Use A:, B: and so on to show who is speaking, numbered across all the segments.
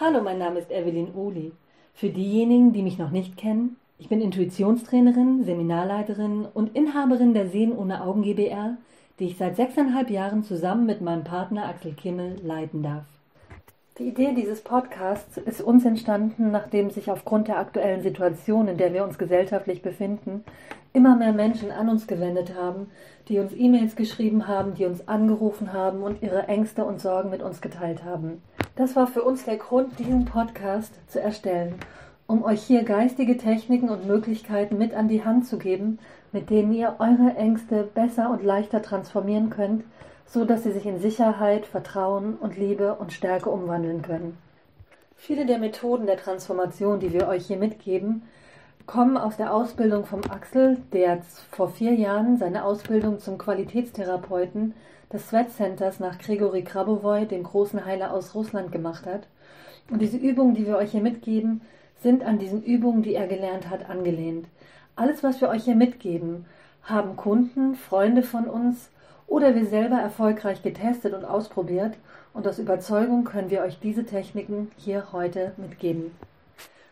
A: Hallo, mein Name ist Evelyn Uli. Für diejenigen, die mich noch nicht kennen, ich bin Intuitionstrainerin, Seminarleiterin und Inhaberin der Sehen ohne Augen GBR, die ich seit sechseinhalb Jahren zusammen mit meinem Partner Axel Kimmel leiten darf. Die Idee dieses Podcasts ist uns entstanden, nachdem sich aufgrund der aktuellen Situation, in der wir uns gesellschaftlich befinden, immer mehr Menschen an uns gewendet haben, die uns E-Mails geschrieben haben, die uns angerufen haben und ihre Ängste und Sorgen mit uns geteilt haben. Das war für uns der Grund, diesen Podcast zu erstellen, um euch hier geistige Techniken und Möglichkeiten mit an die Hand zu geben, mit denen ihr eure Ängste besser und leichter transformieren könnt, so dass sie sich in Sicherheit, Vertrauen und Liebe und Stärke umwandeln können. Viele der Methoden der Transformation, die wir euch hier mitgeben, kommen aus der Ausbildung vom Axel, der vor vier Jahren seine Ausbildung zum Qualitätstherapeuten des Sweat Centers nach Grigori Krabowoi, dem großen Heiler aus Russland, gemacht hat. Und diese Übungen, die wir euch hier mitgeben, sind an diesen Übungen, die er gelernt hat, angelehnt. Alles, was wir euch hier mitgeben, haben Kunden, Freunde von uns oder wir selber erfolgreich getestet und ausprobiert und aus Überzeugung können wir euch diese Techniken hier heute mitgeben.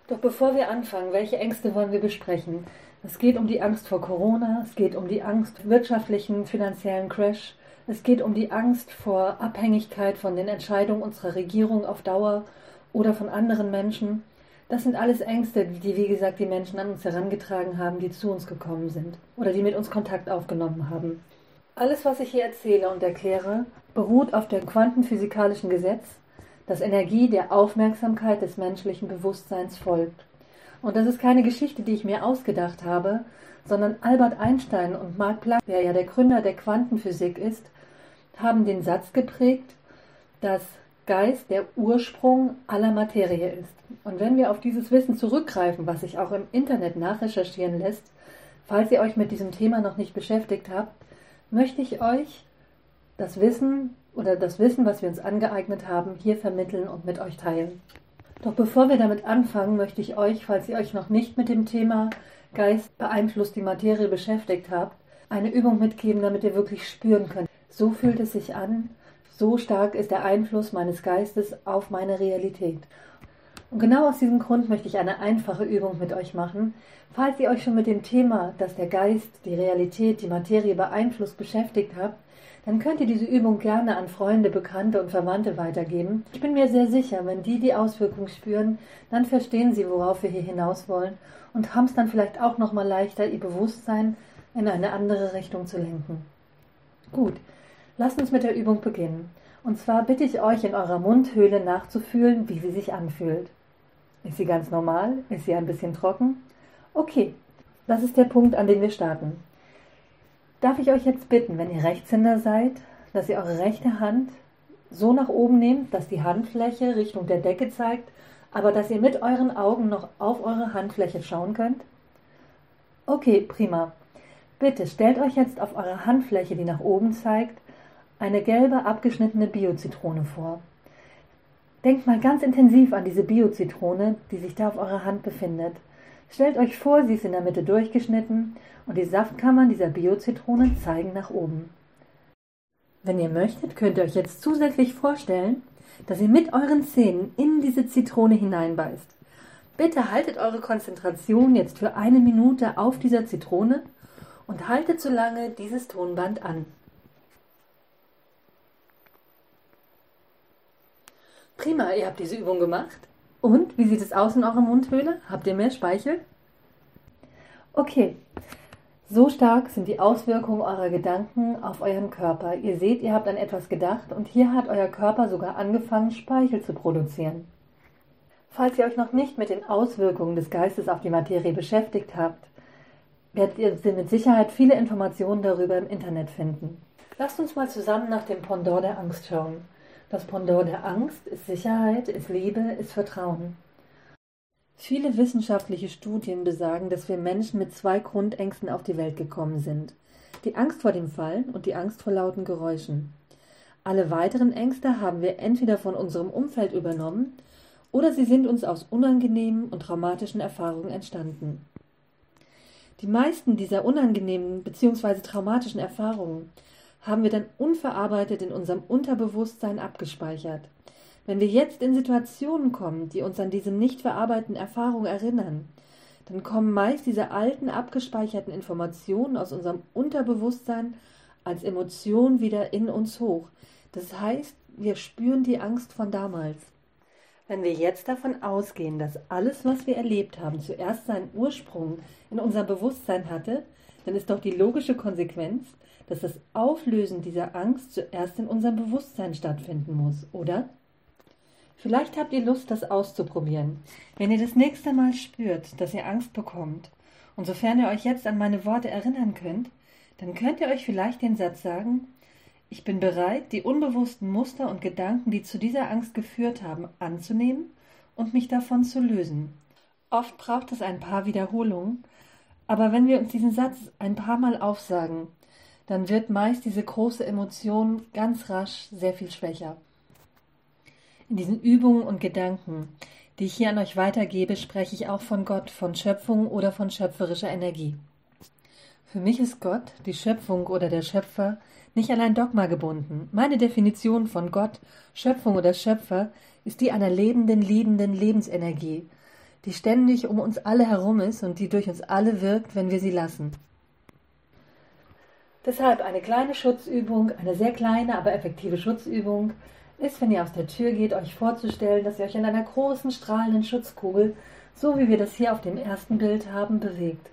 A: Doch bevor wir anfangen, welche Ängste wollen wir besprechen? Es geht um die Angst vor Corona, es geht um die Angst wirtschaftlichen, finanziellen Crash, es geht um die Angst vor Abhängigkeit von den Entscheidungen unserer Regierung auf Dauer oder von anderen Menschen. Das sind alles Ängste, die, wie gesagt, die Menschen an uns herangetragen haben, die zu uns gekommen sind oder die mit uns Kontakt aufgenommen haben. Alles, was ich hier erzähle und erkläre, beruht auf dem quantenphysikalischen Gesetz, das Energie der Aufmerksamkeit des menschlichen Bewusstseins folgt. Und das ist keine Geschichte, die ich mir ausgedacht habe, sondern Albert Einstein und Mark Planck, der ja der Gründer der Quantenphysik ist, haben den Satz geprägt, dass Geist der Ursprung aller Materie ist. Und wenn wir auf dieses Wissen zurückgreifen, was sich auch im Internet nachrecherchieren lässt, falls ihr euch mit diesem Thema noch nicht beschäftigt habt, möchte ich euch das Wissen oder das Wissen, was wir uns angeeignet haben, hier vermitteln und mit euch teilen. Doch bevor wir damit anfangen, möchte ich euch, falls ihr euch noch nicht mit dem Thema Geist beeinflusst die Materie beschäftigt habt, eine Übung mitgeben, damit ihr wirklich spüren könnt. So fühlt es sich an, so stark ist der Einfluss meines Geistes auf meine Realität. Und genau aus diesem Grund möchte ich eine einfache Übung mit euch machen. Falls ihr euch schon mit dem Thema, dass der Geist die Realität, die Materie beeinflusst, beschäftigt habt, dann könnt ihr diese Übung gerne an Freunde, Bekannte und Verwandte weitergeben. Ich bin mir sehr sicher, wenn die die Auswirkungen spüren, dann verstehen sie, worauf wir hier hinaus wollen und haben es dann vielleicht auch noch mal leichter, ihr Bewusstsein in eine andere Richtung zu lenken. Gut, lasst uns mit der Übung beginnen. Und zwar bitte ich euch in eurer Mundhöhle nachzufühlen, wie sie sich anfühlt. Ist sie ganz normal? Ist sie ein bisschen trocken? Okay, das ist der Punkt, an dem wir starten. Darf ich euch jetzt bitten, wenn ihr Rechtshänder seid, dass ihr eure rechte Hand so nach oben nehmt, dass die Handfläche Richtung der Decke zeigt, aber dass ihr mit euren Augen noch auf eure Handfläche schauen könnt? Okay, prima. Bitte stellt euch jetzt auf eure Handfläche, die nach oben zeigt, eine gelbe abgeschnittene Biozitrone vor. Denkt mal ganz intensiv an diese Biozitrone, die sich da auf eurer Hand befindet. Stellt euch vor, sie ist in der Mitte durchgeschnitten und die Saftkammern dieser Biozitrone zeigen nach oben. Wenn ihr möchtet, könnt ihr euch jetzt zusätzlich vorstellen, dass ihr mit euren Zähnen in diese Zitrone hineinbeißt. Bitte haltet eure Konzentration jetzt für eine Minute auf dieser Zitrone und haltet so lange dieses Tonband an. Prima, ihr habt diese Übung gemacht. Und wie sieht es aus in eurer Mundhöhle? Habt ihr mehr Speichel? Okay, so stark sind die Auswirkungen eurer Gedanken auf euren Körper. Ihr seht, ihr habt an etwas gedacht und hier hat euer Körper sogar angefangen, Speichel zu produzieren. Falls ihr euch noch nicht mit den Auswirkungen des Geistes auf die Materie beschäftigt habt, werdet ihr mit Sicherheit viele Informationen darüber im Internet finden. Lasst uns mal zusammen nach dem Pendant der Angst schauen. Das Pendant der Angst ist Sicherheit, ist Liebe, ist Vertrauen. Viele wissenschaftliche Studien besagen, dass wir Menschen mit zwei Grundängsten auf die Welt gekommen sind. Die Angst vor dem Fallen und die Angst vor lauten Geräuschen. Alle weiteren Ängste haben wir entweder von unserem Umfeld übernommen oder sie sind uns aus unangenehmen und traumatischen Erfahrungen entstanden. Die meisten dieser unangenehmen bzw. traumatischen Erfahrungen haben wir dann unverarbeitet in unserem Unterbewusstsein abgespeichert. Wenn wir jetzt in Situationen kommen, die uns an diese nicht verarbeiteten Erfahrungen erinnern, dann kommen meist diese alten, abgespeicherten Informationen aus unserem Unterbewusstsein als Emotion wieder in uns hoch. Das heißt, wir spüren die Angst von damals. Wenn wir jetzt davon ausgehen, dass alles, was wir erlebt haben, zuerst seinen Ursprung in unserem Bewusstsein hatte, dann ist doch die logische Konsequenz, dass das Auflösen dieser Angst zuerst in unserem Bewusstsein stattfinden muss, oder? Vielleicht habt ihr Lust, das auszuprobieren. Wenn ihr das nächste Mal spürt, dass ihr Angst bekommt, und sofern ihr euch jetzt an meine Worte erinnern könnt, dann könnt ihr euch vielleicht den Satz sagen, ich bin bereit, die unbewussten Muster und Gedanken, die zu dieser Angst geführt haben, anzunehmen und mich davon zu lösen. Oft braucht es ein paar Wiederholungen, aber wenn wir uns diesen Satz ein paar Mal aufsagen, dann wird meist diese große Emotion ganz rasch sehr viel schwächer. In diesen Übungen und Gedanken, die ich hier an euch weitergebe, spreche ich auch von Gott, von Schöpfung oder von schöpferischer Energie. Für mich ist Gott, die Schöpfung oder der Schöpfer, nicht an ein Dogma gebunden. Meine Definition von Gott, Schöpfung oder Schöpfer ist die einer lebenden, liebenden Lebensenergie, die ständig um uns alle herum ist und die durch uns alle wirkt, wenn wir sie lassen. Deshalb eine kleine Schutzübung, eine sehr kleine, aber effektive Schutzübung, ist, wenn ihr aus der Tür geht, euch vorzustellen, dass ihr euch in einer großen strahlenden Schutzkugel, so wie wir das hier auf dem ersten Bild haben, bewegt.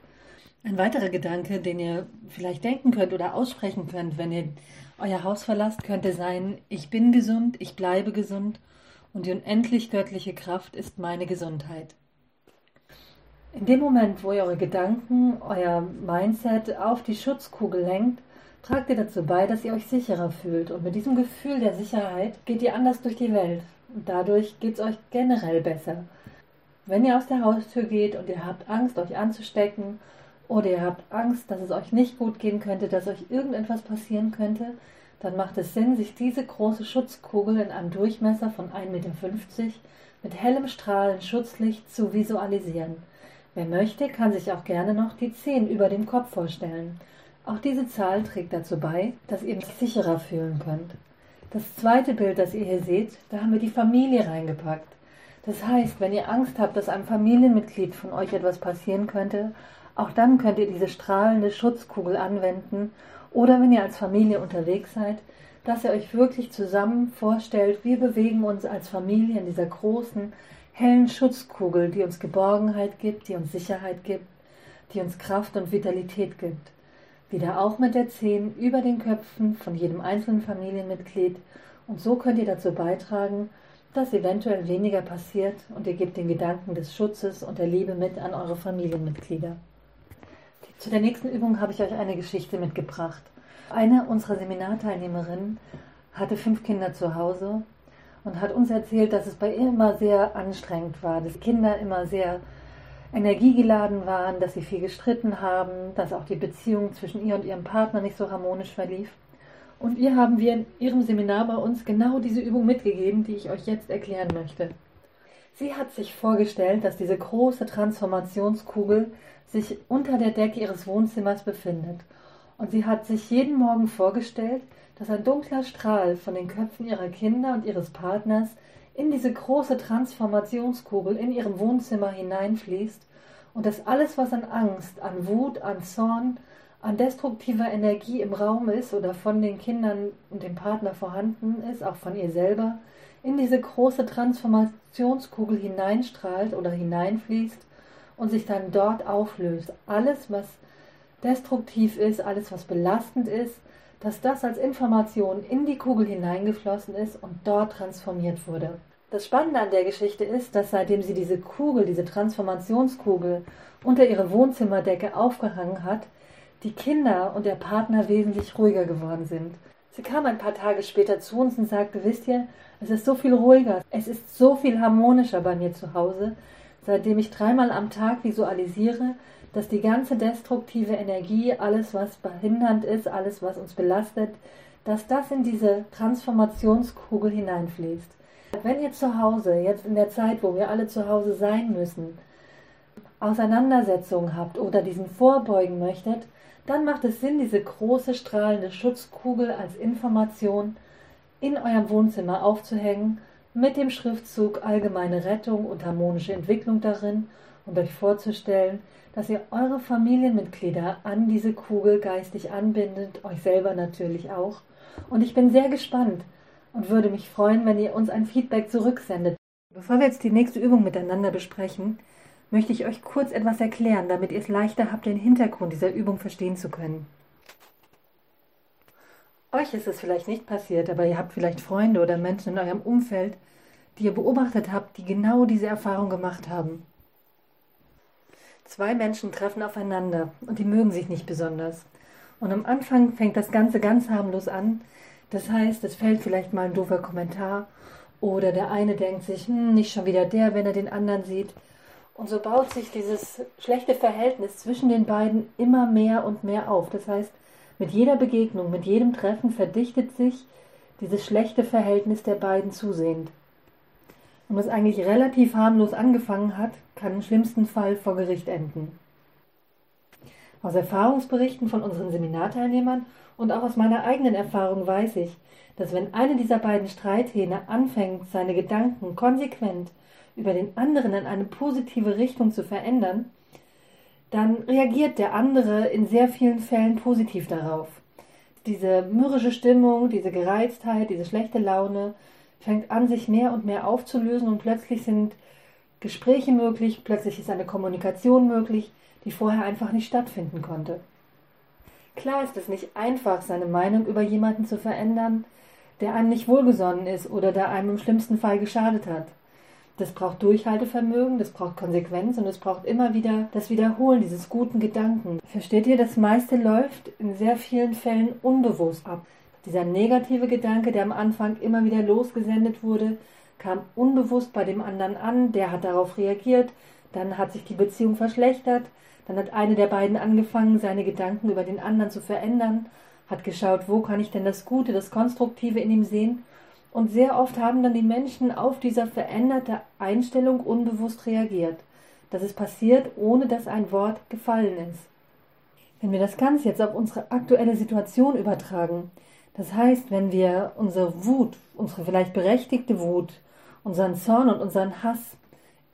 A: Ein weiterer Gedanke, den ihr vielleicht denken könnt oder aussprechen könnt, wenn ihr euer Haus verlasst, könnte sein, ich bin gesund, ich bleibe gesund und die unendlich göttliche Kraft ist meine Gesundheit. In dem Moment, wo ihr eure Gedanken, euer Mindset auf die Schutzkugel lenkt, tragt ihr dazu bei, dass ihr euch sicherer fühlt. Und mit diesem Gefühl der Sicherheit geht ihr anders durch die Welt. Und dadurch geht es euch generell besser. Wenn ihr aus der Haustür geht und ihr habt Angst, euch anzustecken, oder ihr habt Angst, dass es euch nicht gut gehen könnte, dass euch irgendetwas passieren könnte, dann macht es Sinn, sich diese große Schutzkugel in einem Durchmesser von 1,50 Meter mit hellem Strahlen Schutzlicht zu visualisieren. Wer möchte, kann sich auch gerne noch die 10 über dem Kopf vorstellen. Auch diese Zahl trägt dazu bei, dass ihr euch sicherer fühlen könnt. Das zweite Bild, das ihr hier seht, da haben wir die Familie reingepackt. Das heißt, wenn ihr Angst habt, dass einem Familienmitglied von euch etwas passieren könnte, auch dann könnt ihr diese strahlende Schutzkugel anwenden oder wenn ihr als Familie unterwegs seid, dass ihr euch wirklich zusammen vorstellt, wir bewegen uns als Familie in dieser großen, hellen Schutzkugel, die uns Geborgenheit gibt, die uns Sicherheit gibt, die uns Kraft und Vitalität gibt wieder auch mit der Zehen über den Köpfen von jedem einzelnen Familienmitglied und so könnt ihr dazu beitragen, dass eventuell weniger passiert und ihr gebt den Gedanken des Schutzes und der Liebe mit an eure Familienmitglieder. Zu der nächsten Übung habe ich euch eine Geschichte mitgebracht. Eine unserer Seminarteilnehmerinnen hatte fünf Kinder zu Hause und hat uns erzählt, dass es bei ihr immer sehr anstrengend war, dass Kinder immer sehr energiegeladen waren, dass sie viel gestritten haben, dass auch die Beziehung zwischen ihr und ihrem Partner nicht so harmonisch verlief. Und ihr haben wir in ihrem Seminar bei uns genau diese Übung mitgegeben, die ich euch jetzt erklären möchte. Sie hat sich vorgestellt, dass diese große Transformationskugel sich unter der Decke ihres Wohnzimmers befindet. Und sie hat sich jeden Morgen vorgestellt, dass ein dunkler Strahl von den Köpfen ihrer Kinder und ihres Partners in diese große Transformationskugel in ihrem Wohnzimmer hineinfließt und dass alles, was an Angst, an Wut, an Zorn, an destruktiver Energie im Raum ist oder von den Kindern und dem Partner vorhanden ist, auch von ihr selber, in diese große Transformationskugel hineinstrahlt oder hineinfließt und sich dann dort auflöst. Alles, was destruktiv ist, alles, was belastend ist, dass das als Information in die Kugel hineingeflossen ist und dort transformiert wurde. Das Spannende an der Geschichte ist, dass seitdem sie diese Kugel, diese Transformationskugel unter ihre Wohnzimmerdecke aufgehangen hat, die Kinder und der Partner wesentlich ruhiger geworden sind. Sie kam ein paar Tage später zu uns und sagte, wisst ihr, es ist so viel ruhiger, es ist so viel harmonischer bei mir zu Hause, seitdem ich dreimal am Tag visualisiere, dass die ganze destruktive Energie, alles was behindernd ist, alles was uns belastet, dass das in diese Transformationskugel hineinfließt. Wenn ihr zu Hause, jetzt in der Zeit, wo wir alle zu Hause sein müssen, Auseinandersetzungen habt oder diesen vorbeugen möchtet, dann macht es Sinn, diese große strahlende Schutzkugel als Information in eurem Wohnzimmer aufzuhängen mit dem Schriftzug Allgemeine Rettung und harmonische Entwicklung darin und euch vorzustellen, dass ihr eure Familienmitglieder an diese Kugel geistig anbindet, euch selber natürlich auch. Und ich bin sehr gespannt und würde mich freuen, wenn ihr uns ein Feedback zurücksendet. Bevor wir jetzt die nächste Übung miteinander besprechen, möchte ich euch kurz etwas erklären, damit ihr es leichter habt, den Hintergrund dieser Übung verstehen zu können. Euch ist es vielleicht nicht passiert, aber ihr habt vielleicht Freunde oder Menschen in eurem Umfeld, die ihr beobachtet habt, die genau diese Erfahrung gemacht haben. Zwei Menschen treffen aufeinander und die mögen sich nicht besonders. Und am Anfang fängt das Ganze ganz harmlos an. Das heißt, es fällt vielleicht mal ein doofer Kommentar oder der eine denkt sich, hm, nicht schon wieder der, wenn er den anderen sieht. Und so baut sich dieses schlechte Verhältnis zwischen den beiden immer mehr und mehr auf. Das heißt, mit jeder Begegnung, mit jedem Treffen verdichtet sich dieses schlechte Verhältnis der beiden zusehend. Und was eigentlich relativ harmlos angefangen hat, kann im schlimmsten Fall vor Gericht enden. Aus Erfahrungsberichten von unseren Seminarteilnehmern und auch aus meiner eigenen Erfahrung weiß ich, dass wenn eine dieser beiden Streithähne anfängt, seine Gedanken konsequent über den anderen in eine positive Richtung zu verändern, dann reagiert der andere in sehr vielen Fällen positiv darauf. Diese mürrische Stimmung, diese Gereiztheit, diese schlechte Laune fängt an, sich mehr und mehr aufzulösen und plötzlich sind Gespräche möglich, plötzlich ist eine Kommunikation möglich, die vorher einfach nicht stattfinden konnte. Klar ist es nicht einfach, seine Meinung über jemanden zu verändern, der einem nicht wohlgesonnen ist oder der einem im schlimmsten Fall geschadet hat. Das braucht Durchhaltevermögen, das braucht Konsequenz und es braucht immer wieder das Wiederholen dieses guten Gedanken. Versteht ihr, das meiste läuft in sehr vielen Fällen unbewusst ab. Dieser negative Gedanke, der am Anfang immer wieder losgesendet wurde, kam unbewusst bei dem anderen an, der hat darauf reagiert, dann hat sich die Beziehung verschlechtert, dann hat eine der beiden angefangen, seine Gedanken über den anderen zu verändern, hat geschaut, wo kann ich denn das Gute, das Konstruktive in ihm sehen und sehr oft haben dann die Menschen auf dieser veränderte Einstellung unbewusst reagiert. Das ist passiert, ohne dass ein Wort gefallen ist. Wenn wir das Ganze jetzt auf unsere aktuelle Situation übertragen, das heißt, wenn wir unsere Wut, unsere vielleicht berechtigte Wut, unseren Zorn und unseren Hass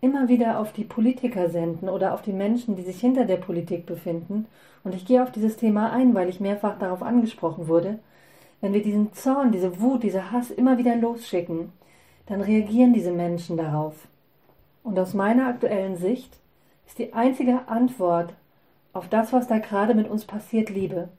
A: immer wieder auf die Politiker senden oder auf die Menschen, die sich hinter der Politik befinden, und ich gehe auf dieses Thema ein, weil ich mehrfach darauf angesprochen wurde, wenn wir diesen Zorn, diese Wut, diese Hass immer wieder losschicken, dann reagieren diese Menschen darauf. Und aus meiner aktuellen Sicht ist die einzige Antwort auf das, was da gerade mit uns passiert, Liebe.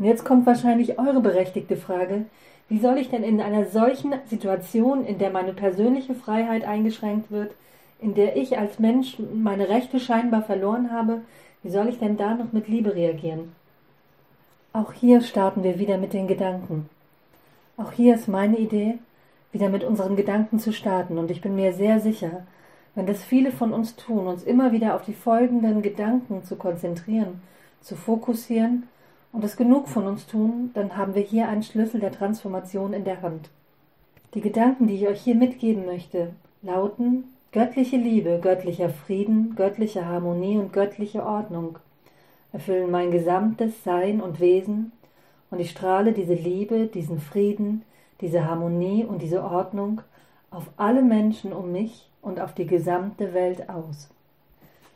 A: Und jetzt kommt wahrscheinlich eure berechtigte Frage, wie soll ich denn in einer solchen Situation, in der meine persönliche Freiheit eingeschränkt wird, in der ich als Mensch meine Rechte scheinbar verloren habe, wie soll ich denn da noch mit Liebe reagieren? Auch hier starten wir wieder mit den Gedanken. Auch hier ist meine Idee, wieder mit unseren Gedanken zu starten. Und ich bin mir sehr sicher, wenn das viele von uns tun, uns immer wieder auf die folgenden Gedanken zu konzentrieren, zu fokussieren und es genug von uns tun, dann haben wir hier einen Schlüssel der Transformation in der Hand. Die Gedanken, die ich euch hier mitgeben möchte, lauten göttliche Liebe, göttlicher Frieden, göttliche Harmonie und göttliche Ordnung erfüllen mein gesamtes Sein und Wesen, und ich strahle diese Liebe, diesen Frieden, diese Harmonie und diese Ordnung auf alle Menschen um mich und auf die gesamte Welt aus.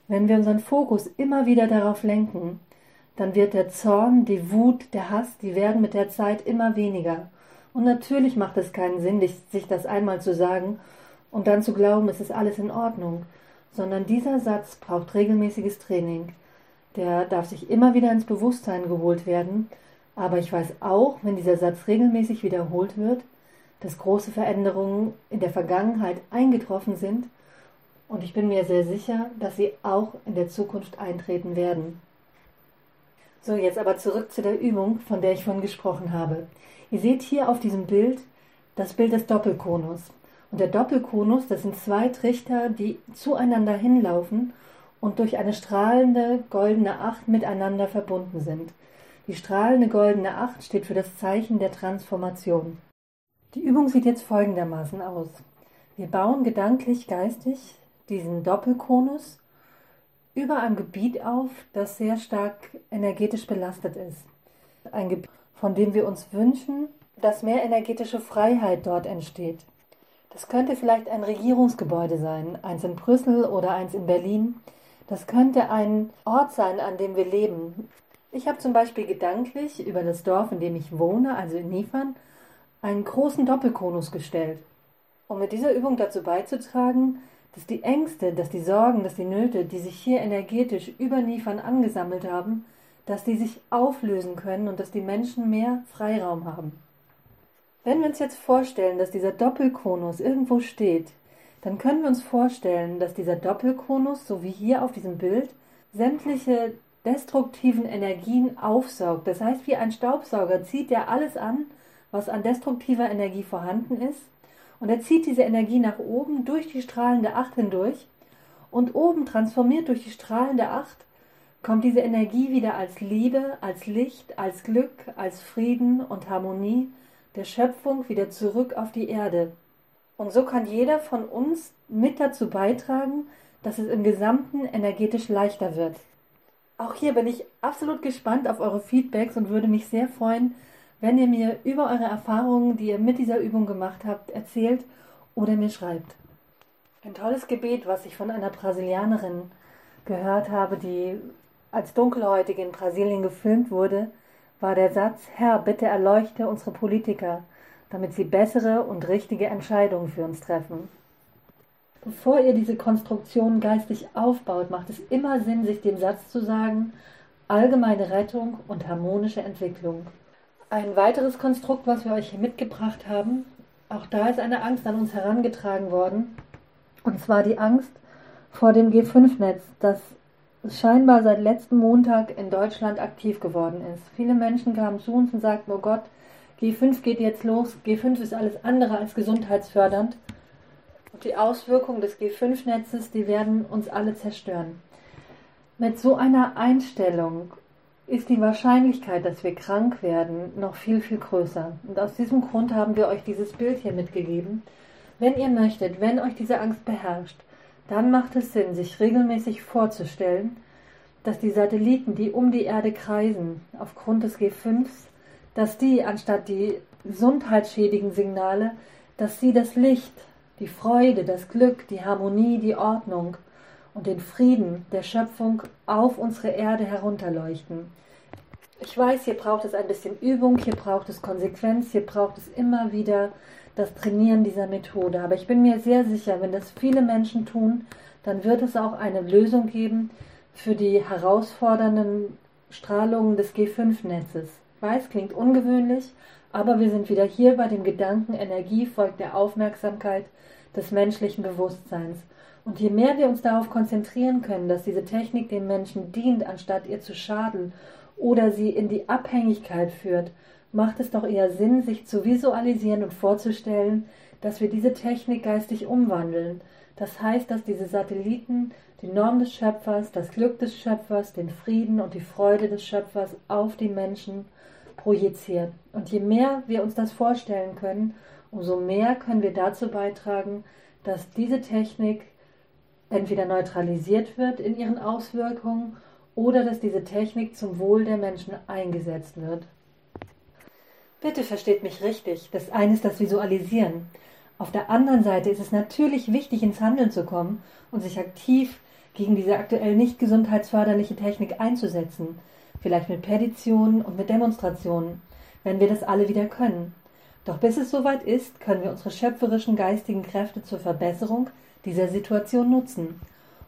A: Wenn wir unseren Fokus immer wieder darauf lenken, dann wird der Zorn, die Wut, der Hass, die werden mit der Zeit immer weniger. Und natürlich macht es keinen Sinn, sich das einmal zu sagen und dann zu glauben, es ist alles in Ordnung, sondern dieser Satz braucht regelmäßiges Training der darf sich immer wieder ins Bewusstsein geholt werden. Aber ich weiß auch, wenn dieser Satz regelmäßig wiederholt wird, dass große Veränderungen in der Vergangenheit eingetroffen sind und ich bin mir sehr sicher, dass sie auch in der Zukunft eintreten werden. So, jetzt aber zurück zu der Übung, von der ich vorhin gesprochen habe. Ihr seht hier auf diesem Bild das Bild des Doppelkonus. Und der Doppelkonus, das sind zwei Trichter, die zueinander hinlaufen und durch eine strahlende goldene Acht miteinander verbunden sind. Die strahlende goldene Acht steht für das Zeichen der Transformation. Die Übung sieht jetzt folgendermaßen aus. Wir bauen gedanklich, geistig diesen Doppelkonus über einem Gebiet auf, das sehr stark energetisch belastet ist. Ein Gebiet, von dem wir uns wünschen, dass mehr energetische Freiheit dort entsteht. Das könnte vielleicht ein Regierungsgebäude sein, eins in Brüssel oder eins in Berlin. Das könnte ein Ort sein, an dem wir leben. Ich habe zum Beispiel gedanklich über das Dorf, in dem ich wohne, also in Niefern, einen großen Doppelkonus gestellt, um mit dieser Übung dazu beizutragen, dass die Ängste, dass die Sorgen, dass die Nöte, die sich hier energetisch über Niefern angesammelt haben, dass die sich auflösen können und dass die Menschen mehr Freiraum haben. Wenn wir uns jetzt vorstellen, dass dieser Doppelkonus irgendwo steht, dann können wir uns vorstellen, dass dieser Doppelkonus, so wie hier auf diesem Bild, sämtliche destruktiven Energien aufsaugt. Das heißt, wie ein Staubsauger zieht er alles an, was an destruktiver Energie vorhanden ist. Und er zieht diese Energie nach oben durch die strahlende Acht hindurch. Und oben transformiert durch die strahlende Acht kommt diese Energie wieder als Liebe, als Licht, als Glück, als Frieden und Harmonie der Schöpfung wieder zurück auf die Erde. Und so kann jeder von uns mit dazu beitragen, dass es im Gesamten energetisch leichter wird. Auch hier bin ich absolut gespannt auf eure Feedbacks und würde mich sehr freuen, wenn ihr mir über eure Erfahrungen, die ihr mit dieser Übung gemacht habt, erzählt oder mir schreibt. Ein tolles Gebet, was ich von einer Brasilianerin gehört habe, die als Dunkelhäutige in Brasilien gefilmt wurde, war der Satz, Herr, bitte erleuchte unsere Politiker, damit sie bessere und richtige Entscheidungen für uns treffen. Bevor ihr diese Konstruktion geistig aufbaut, macht es immer Sinn, sich den Satz zu sagen, allgemeine Rettung und harmonische Entwicklung. Ein weiteres Konstrukt, was wir euch hier mitgebracht haben, auch da ist eine Angst an uns herangetragen worden, und zwar die Angst vor dem G5-Netz, das scheinbar seit letztem Montag in Deutschland aktiv geworden ist. Viele Menschen kamen zu uns und sagten, oh Gott, G5 geht jetzt los, G5 ist alles andere als gesundheitsfördernd. Und die Auswirkungen des G5-Netzes, die werden uns alle zerstören. Mit so einer Einstellung ist die Wahrscheinlichkeit, dass wir krank werden, noch viel, viel größer. Und aus diesem Grund haben wir euch dieses Bild hier mitgegeben. Wenn ihr möchtet, wenn euch diese Angst beherrscht, dann macht es Sinn, sich regelmäßig vorzustellen, dass die Satelliten, die um die Erde kreisen, aufgrund des G5s, dass die, anstatt die gesundheitsschädigen Signale, dass sie das Licht, die Freude, das Glück, die Harmonie, die Ordnung und den Frieden der Schöpfung auf unsere Erde herunterleuchten. Ich weiß, hier braucht es ein bisschen Übung, hier braucht es Konsequenz, hier braucht es immer wieder das Trainieren dieser Methode. Aber ich bin mir sehr sicher, wenn das viele Menschen tun, dann wird es auch eine Lösung geben für die herausfordernden Strahlungen des G5-Netzes. Ich weiß, klingt ungewöhnlich, aber wir sind wieder hier bei dem Gedanken, Energie folgt der Aufmerksamkeit des menschlichen Bewusstseins. Und je mehr wir uns darauf konzentrieren können, dass diese Technik den Menschen dient, anstatt ihr zu schaden oder sie in die Abhängigkeit führt, macht es doch eher Sinn, sich zu visualisieren und vorzustellen, dass wir diese Technik geistig umwandeln. Das heißt, dass diese Satelliten die Norm des Schöpfers, das Glück des Schöpfers, den Frieden und die Freude des Schöpfers auf die Menschen projizieren. Und je mehr wir uns das vorstellen können, umso mehr können wir dazu beitragen, dass diese Technik entweder neutralisiert wird in ihren Auswirkungen oder dass diese Technik zum Wohl der Menschen eingesetzt wird. Bitte versteht mich richtig. Das eine ist das Visualisieren. Auf der anderen Seite ist es natürlich wichtig, ins Handeln zu kommen und sich aktiv gegen diese aktuell nicht gesundheitsförderliche Technik einzusetzen. Vielleicht mit Petitionen und mit Demonstrationen, wenn wir das alle wieder können. Doch bis es soweit ist, können wir unsere schöpferischen geistigen Kräfte zur Verbesserung dieser Situation nutzen.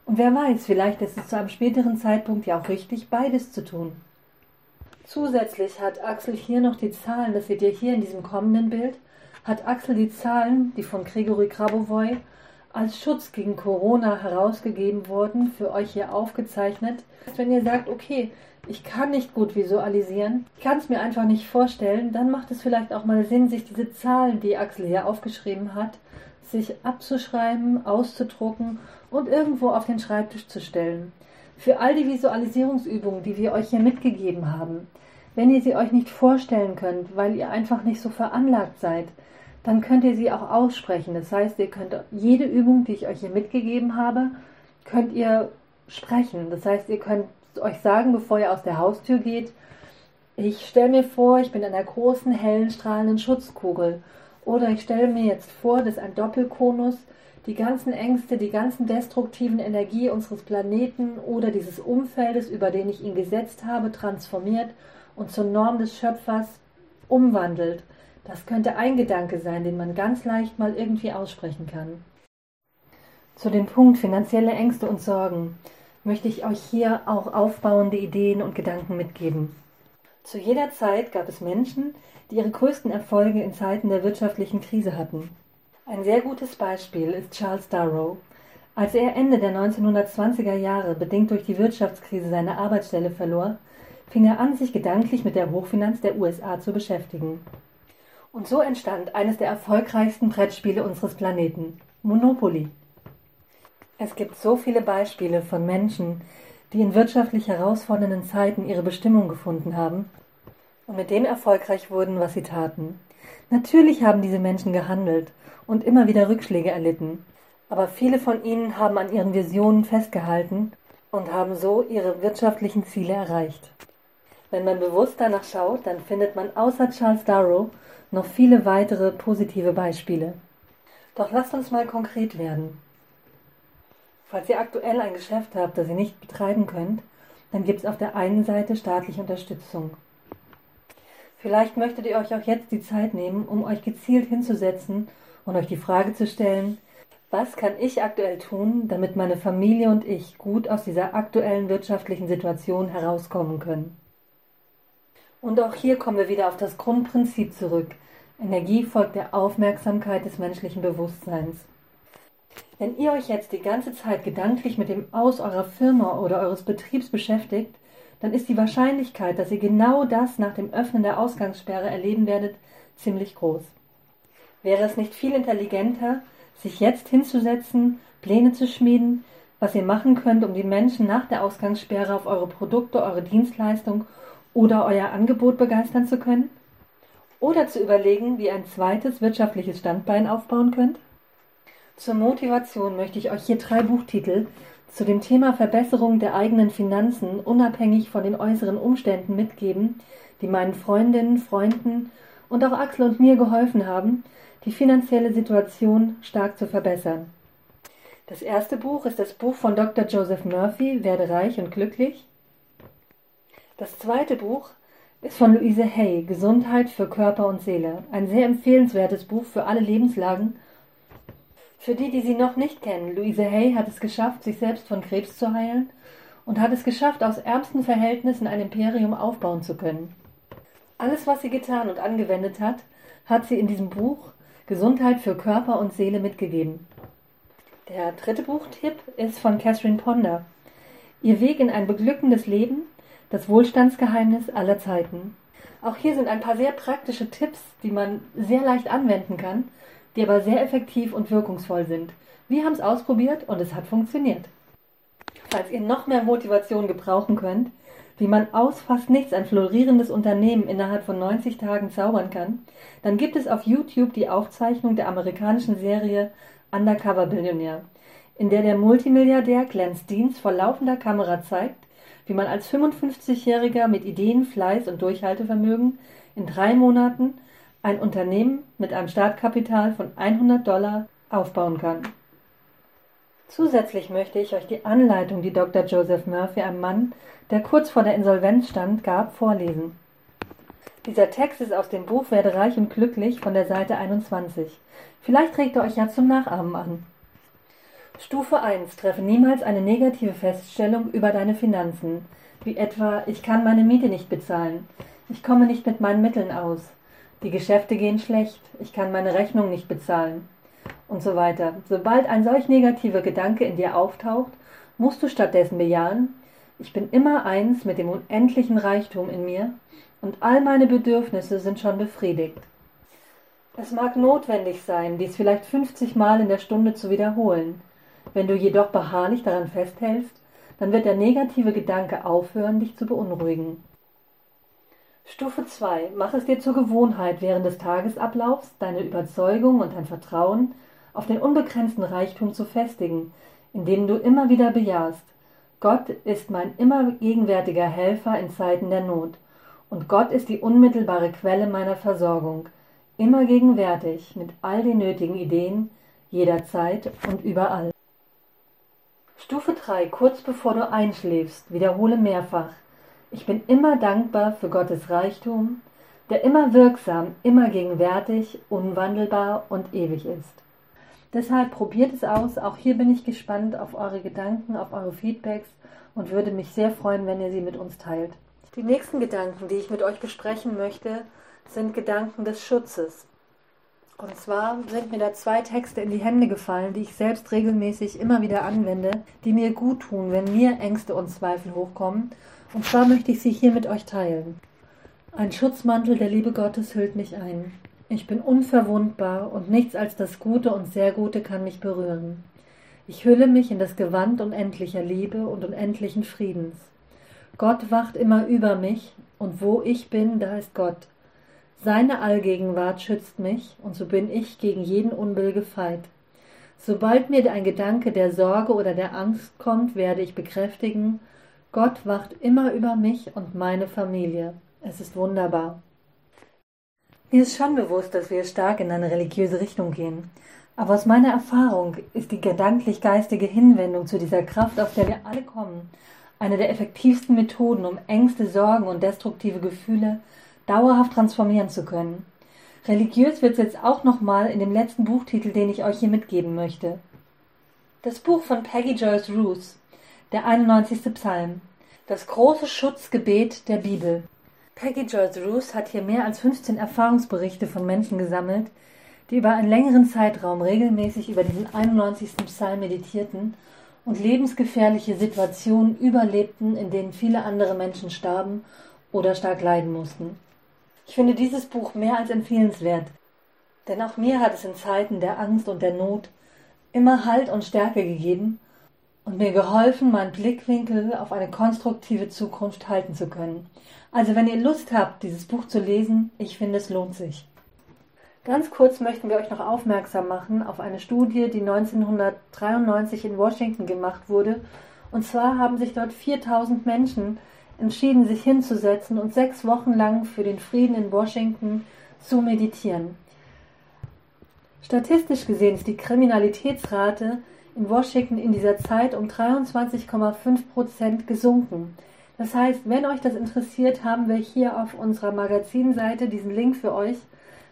A: Und wer weiß, vielleicht ist es zu einem späteren Zeitpunkt ja auch richtig, beides zu tun. Zusätzlich hat Axel hier noch die Zahlen, das seht ihr hier in diesem kommenden Bild, hat Axel die Zahlen, die von Gregory Grabovoi als Schutz gegen Corona herausgegeben wurden, für euch hier aufgezeichnet. Wenn ihr sagt, okay, ich kann nicht gut visualisieren, ich kann es mir einfach nicht vorstellen, dann macht es vielleicht auch mal Sinn, sich diese Zahlen, die Axel hier aufgeschrieben hat, sich abzuschreiben, auszudrucken und irgendwo auf den Schreibtisch zu stellen. Für all die Visualisierungsübungen, die wir euch hier mitgegeben haben, wenn ihr sie euch nicht vorstellen könnt, weil ihr einfach nicht so veranlagt seid, dann könnt ihr sie auch aussprechen. Das heißt, ihr könnt jede Übung, die ich euch hier mitgegeben habe, könnt ihr sprechen. Das heißt, ihr könnt euch sagen, bevor ihr aus der Haustür geht, ich stelle mir vor, ich bin in einer großen, hellen, strahlenden Schutzkugel Oder ich stelle mir jetzt vor, dass ein Doppelkonus die ganzen Ängste, die ganzen destruktiven Energie unseres Planeten oder dieses Umfeldes, über den ich ihn gesetzt habe, transformiert und zur Norm des Schöpfers umwandelt. Das könnte ein Gedanke sein, den man ganz leicht mal irgendwie aussprechen kann. Zu dem Punkt finanzielle Ängste und Sorgen möchte ich euch hier auch aufbauende Ideen und Gedanken mitgeben. Zu jeder Zeit gab es Menschen, die ihre größten Erfolge in Zeiten der wirtschaftlichen Krise hatten. Ein sehr gutes Beispiel ist Charles Darrow. Als er Ende der 1920er Jahre bedingt durch die Wirtschaftskrise seine Arbeitsstelle verlor, fing er an, sich gedanklich mit der Hochfinanz der USA zu beschäftigen. Und so entstand eines der erfolgreichsten Brettspiele unseres Planeten, Monopoly. Es gibt so viele Beispiele von Menschen, die in wirtschaftlich herausfordernden Zeiten ihre Bestimmung gefunden haben und mit dem erfolgreich wurden, was sie taten. Natürlich haben diese Menschen gehandelt und immer wieder Rückschläge erlitten, aber viele von ihnen haben an ihren Visionen festgehalten und haben so ihre wirtschaftlichen Ziele erreicht. Wenn man bewusst danach schaut, dann findet man außer Charles Darrow noch viele weitere positive Beispiele. Doch lasst uns mal konkret werden. Falls ihr aktuell ein Geschäft habt, das ihr nicht betreiben könnt, dann gibt es auf der einen Seite staatliche Unterstützung. Vielleicht möchtet ihr euch auch jetzt die Zeit nehmen, um euch gezielt hinzusetzen und euch die Frage zu stellen, was kann ich aktuell tun, damit meine Familie und ich gut aus dieser aktuellen wirtschaftlichen Situation herauskommen können. Und auch hier kommen wir wieder auf das Grundprinzip zurück. Energie folgt der Aufmerksamkeit des menschlichen Bewusstseins. Wenn ihr euch jetzt die ganze Zeit gedanklich mit dem Aus eurer Firma oder eures Betriebs beschäftigt, dann ist die Wahrscheinlichkeit, dass ihr genau das nach dem Öffnen der Ausgangssperre erleben werdet, ziemlich groß. Wäre es nicht viel intelligenter, sich jetzt hinzusetzen, Pläne zu schmieden, was ihr machen könnt, um die Menschen nach der Ausgangssperre auf eure Produkte, eure Dienstleistung oder euer Angebot begeistern zu können? Oder zu überlegen, wie ihr ein zweites wirtschaftliches Standbein aufbauen könnt? Zur Motivation möchte ich euch hier drei Buchtitel zu dem Thema Verbesserung der eigenen Finanzen unabhängig von den äußeren Umständen mitgeben, die meinen Freundinnen, Freunden und auch Axel und mir geholfen haben, die finanzielle Situation stark zu verbessern. Das erste Buch ist das Buch von Dr. Joseph Murphy, Werde reich und glücklich. Das zweite Buch ist von Louise Hay, Gesundheit für Körper und Seele. Ein sehr empfehlenswertes Buch für alle Lebenslagen für die, die sie noch nicht kennen, Louise Hay hat es geschafft, sich selbst von Krebs zu heilen und hat es geschafft, aus ärmsten Verhältnissen ein Imperium aufbauen zu können. Alles, was sie getan und angewendet hat, hat sie in diesem Buch Gesundheit für Körper und Seele mitgegeben. Der dritte Buchtipp ist von Catherine Ponder. Ihr Weg in ein beglückendes Leben, das Wohlstandsgeheimnis aller Zeiten. Auch hier sind ein paar sehr praktische Tipps, die man sehr leicht anwenden kann die aber sehr effektiv und wirkungsvoll sind. Wir haben es ausprobiert und es hat funktioniert. Falls ihr noch mehr Motivation gebrauchen könnt, wie man aus fast nichts ein florierendes Unternehmen innerhalb von 90 Tagen zaubern kann, dann gibt es auf YouTube die Aufzeichnung der amerikanischen Serie Undercover Billionär, in der der Multimilliardär Glenn Steens vor laufender Kamera zeigt, wie man als 55-Jähriger mit Ideen, Fleiß und Durchhaltevermögen in drei Monaten ein Unternehmen mit einem Startkapital von 100 Dollar aufbauen kann. Zusätzlich möchte ich euch die Anleitung, die Dr. Joseph Murphy einem Mann, der kurz vor der Insolvenz stand, gab, vorlesen. Dieser Text ist aus dem Buch Werde reich und glücklich von der Seite 21. Vielleicht trägt er euch ja zum Nachahmen an. Stufe 1. Treffe niemals eine negative Feststellung über deine Finanzen, wie etwa ich kann meine Miete nicht bezahlen, ich komme nicht mit meinen Mitteln aus, die Geschäfte gehen schlecht, ich kann meine Rechnung nicht bezahlen und so weiter. Sobald ein solch negativer Gedanke in dir auftaucht, musst du stattdessen bejahen, ich bin immer eins mit dem unendlichen Reichtum in mir und all meine Bedürfnisse sind schon befriedigt. Es mag notwendig sein, dies vielleicht 50 Mal in der Stunde zu wiederholen. Wenn du jedoch beharrlich daran festhältst, dann wird der negative Gedanke aufhören, dich zu beunruhigen. Stufe 2. Mach es dir zur Gewohnheit, während des Tagesablaufs deine Überzeugung und dein Vertrauen auf den unbegrenzten Reichtum zu festigen, indem du immer wieder bejahst, Gott ist mein immer gegenwärtiger Helfer in Zeiten der Not, und Gott ist die unmittelbare Quelle meiner Versorgung. immer gegenwärtig mit all den nötigen Ideen, jederzeit und überall. Stufe 3, kurz bevor du einschläfst, wiederhole mehrfach. Ich bin immer dankbar für Gottes Reichtum, der immer wirksam, immer gegenwärtig, unwandelbar und ewig ist. Deshalb probiert es aus. Auch hier bin ich gespannt auf eure Gedanken, auf eure Feedbacks und würde mich sehr freuen, wenn ihr sie mit uns teilt. Die nächsten Gedanken, die ich mit euch besprechen möchte, sind Gedanken des Schutzes. Und zwar sind mir da zwei Texte in die Hände gefallen, die ich selbst regelmäßig immer wieder anwende, die mir gut tun, wenn mir Ängste und Zweifel hochkommen. Und zwar möchte ich sie hier mit euch teilen. Ein Schutzmantel der Liebe Gottes hüllt mich ein. Ich bin unverwundbar und nichts als das Gute und sehr Gute kann mich berühren. Ich hülle mich in das Gewand unendlicher Liebe und unendlichen Friedens. Gott wacht immer über mich, und wo ich bin, da ist Gott. Seine Allgegenwart schützt mich, und so bin ich gegen jeden Unbill gefeit. Sobald mir ein Gedanke der Sorge oder der Angst kommt, werde ich bekräftigen, Gott wacht immer über mich und meine Familie. Es ist wunderbar. Mir ist schon bewusst, dass wir stark in eine religiöse Richtung gehen. Aber aus meiner Erfahrung ist die gedanklich-geistige Hinwendung zu dieser Kraft, auf der wir alle kommen, eine der effektivsten Methoden, um Ängste, Sorgen und destruktive Gefühle dauerhaft transformieren zu können. Religiös wird es jetzt auch nochmal in dem letzten Buchtitel, den ich euch hier mitgeben möchte. Das Buch von Peggy Joyce Roos, der 91. Psalm, das große Schutzgebet der Bibel. Peggy Joyce Roos hat hier mehr als 15 Erfahrungsberichte von Menschen gesammelt, die über einen längeren Zeitraum regelmäßig über diesen 91. Psalm meditierten und lebensgefährliche Situationen überlebten, in denen viele andere Menschen starben oder stark leiden mussten. Ich finde dieses Buch mehr als empfehlenswert, denn auch mir hat es in Zeiten der Angst und der Not immer Halt und Stärke gegeben und mir geholfen, meinen Blickwinkel auf eine konstruktive Zukunft halten zu können. Also wenn ihr Lust habt, dieses Buch zu lesen, ich finde es lohnt sich. Ganz kurz möchten wir euch noch aufmerksam machen auf eine Studie, die 1993 in Washington gemacht wurde. Und zwar haben sich dort 4000 Menschen entschieden, sich hinzusetzen und sechs Wochen lang für den Frieden in Washington zu meditieren. Statistisch gesehen ist die Kriminalitätsrate in Washington in dieser Zeit um 23,5 Prozent gesunken. Das heißt, wenn euch das interessiert, haben wir hier auf unserer Magazinseite diesen Link für euch.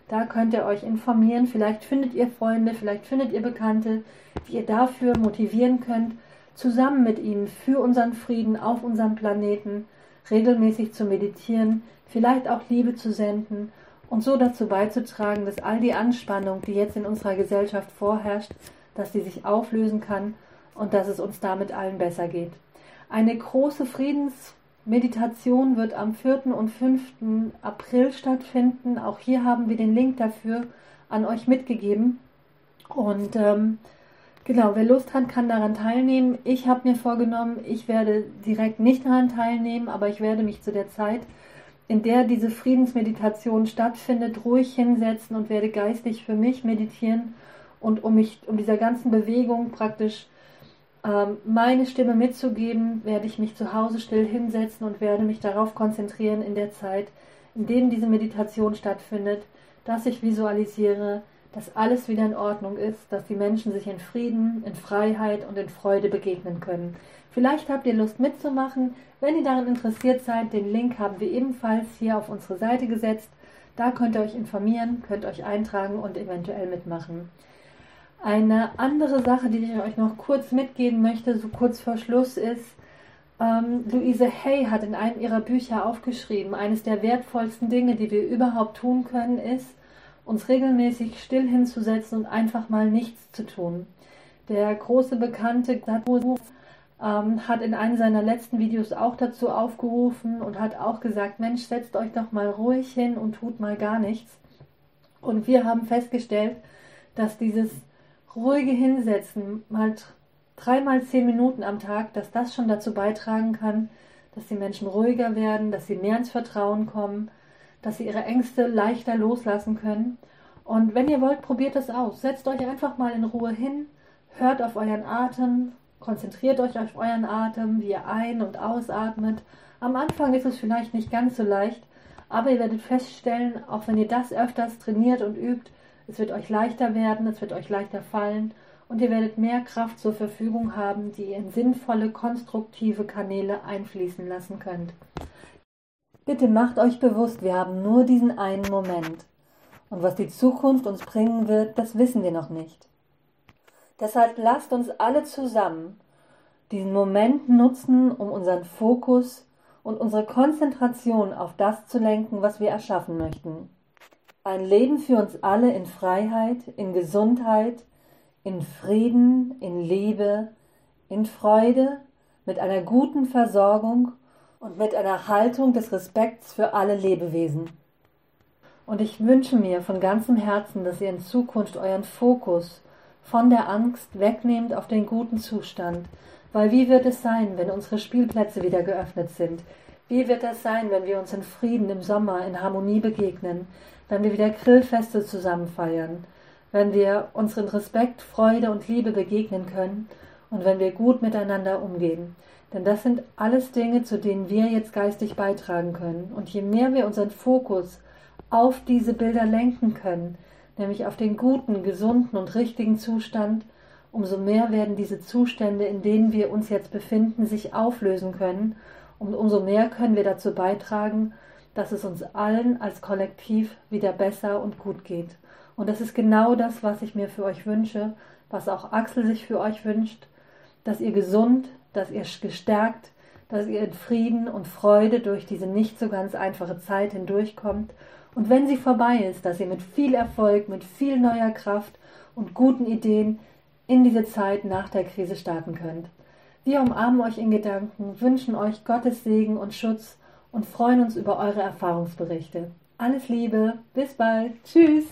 A: Da könnt ihr euch informieren. Vielleicht findet ihr Freunde, vielleicht findet ihr Bekannte, die ihr dafür motivieren könnt, zusammen mit ihnen für unseren Frieden auf unserem Planeten regelmäßig zu meditieren, vielleicht auch Liebe zu senden und so dazu beizutragen, dass all die Anspannung, die jetzt in unserer Gesellschaft vorherrscht, dass sie sich auflösen kann und dass es uns damit allen besser geht. Eine große Friedensmeditation wird am 4. und 5. April stattfinden. Auch hier haben wir den Link dafür an euch mitgegeben. Und ähm, genau, wer Lust hat, kann daran teilnehmen. Ich habe mir vorgenommen, ich werde direkt nicht daran teilnehmen, aber ich werde mich zu der Zeit, in der diese Friedensmeditation stattfindet, ruhig hinsetzen und werde geistig für mich meditieren und um mich, um dieser ganzen Bewegung praktisch ähm, meine Stimme mitzugeben, werde ich mich zu Hause still hinsetzen und werde mich darauf konzentrieren in der Zeit, in denen diese Meditation stattfindet, dass ich visualisiere, dass alles wieder in Ordnung ist, dass die Menschen sich in Frieden, in Freiheit und in Freude begegnen können. Vielleicht habt ihr Lust mitzumachen. Wenn ihr daran interessiert seid, den Link haben wir ebenfalls hier auf unsere Seite gesetzt. Da könnt ihr euch informieren, könnt euch eintragen und eventuell mitmachen. Eine andere Sache, die ich euch noch kurz mitgeben möchte, so kurz vor Schluss, ist, ähm, Louise Hay hat in einem ihrer Bücher aufgeschrieben, eines der wertvollsten Dinge, die wir überhaupt tun können, ist, uns regelmäßig still hinzusetzen und einfach mal nichts zu tun. Der große bekannte Guru ähm, hat in einem seiner letzten Videos auch dazu aufgerufen und hat auch gesagt, Mensch, setzt euch doch mal ruhig hin und tut mal gar nichts. Und wir haben festgestellt, dass dieses ruhige Hinsetzen, mal dreimal zehn Minuten am Tag, dass das schon dazu beitragen kann, dass die Menschen ruhiger werden, dass sie mehr ins Vertrauen kommen, dass sie ihre Ängste leichter loslassen können. Und wenn ihr wollt, probiert es aus. Setzt euch einfach mal in Ruhe hin, hört auf euren Atem, konzentriert euch auf euren Atem, wie ihr ein- und ausatmet. Am Anfang ist es vielleicht nicht ganz so leicht, Aber ihr werdet feststellen, auch wenn ihr das öfters trainiert und übt, es wird euch leichter werden, es wird euch leichter fallen und ihr werdet mehr Kraft zur Verfügung haben, die ihr in sinnvolle, konstruktive Kanäle einfließen lassen könnt. Bitte macht euch bewusst, wir haben nur diesen einen Moment. Und was die Zukunft uns bringen wird, das wissen wir noch nicht. Deshalb lasst uns alle zusammen diesen Moment nutzen, um unseren Fokus und unsere Konzentration auf das zu lenken, was wir erschaffen möchten. Ein Leben für uns alle in Freiheit, in Gesundheit, in Frieden, in Liebe, in Freude, mit einer guten Versorgung und mit einer Haltung des Respekts für alle Lebewesen. Und ich wünsche mir von ganzem Herzen, dass ihr in Zukunft euren Fokus von der Angst wegnehmt auf den guten Zustand. Weil wie wird es sein, wenn unsere Spielplätze wieder geöffnet sind? Wie wird es sein, wenn wir uns in Frieden im Sommer in Harmonie begegnen, wenn wir wieder Grillfeste zusammen feiern, wenn wir uns Respekt, Freude und Liebe begegnen können und wenn wir gut miteinander umgehen. Denn das sind alles Dinge, zu denen wir jetzt geistig beitragen können. Und je mehr wir unseren Fokus auf diese Bilder lenken können, nämlich auf den guten, gesunden und richtigen Zustand, umso mehr werden diese Zustände, in denen wir uns jetzt befinden, sich auflösen können und umso mehr können wir dazu beitragen, dass es uns allen als Kollektiv wieder besser und gut geht. Und das ist genau das, was ich mir für euch wünsche, was auch Axel sich für euch wünscht, dass ihr gesund, dass ihr gestärkt, dass ihr in Frieden und Freude durch diese nicht so ganz einfache Zeit hindurchkommt und wenn sie vorbei ist, dass ihr mit viel Erfolg, mit viel neuer Kraft und guten Ideen in diese Zeit nach der Krise starten könnt. Wir umarmen euch in Gedanken, wünschen euch Gottes Segen und Schutz und freuen uns über eure Erfahrungsberichte. Alles Liebe, bis bald, tschüss.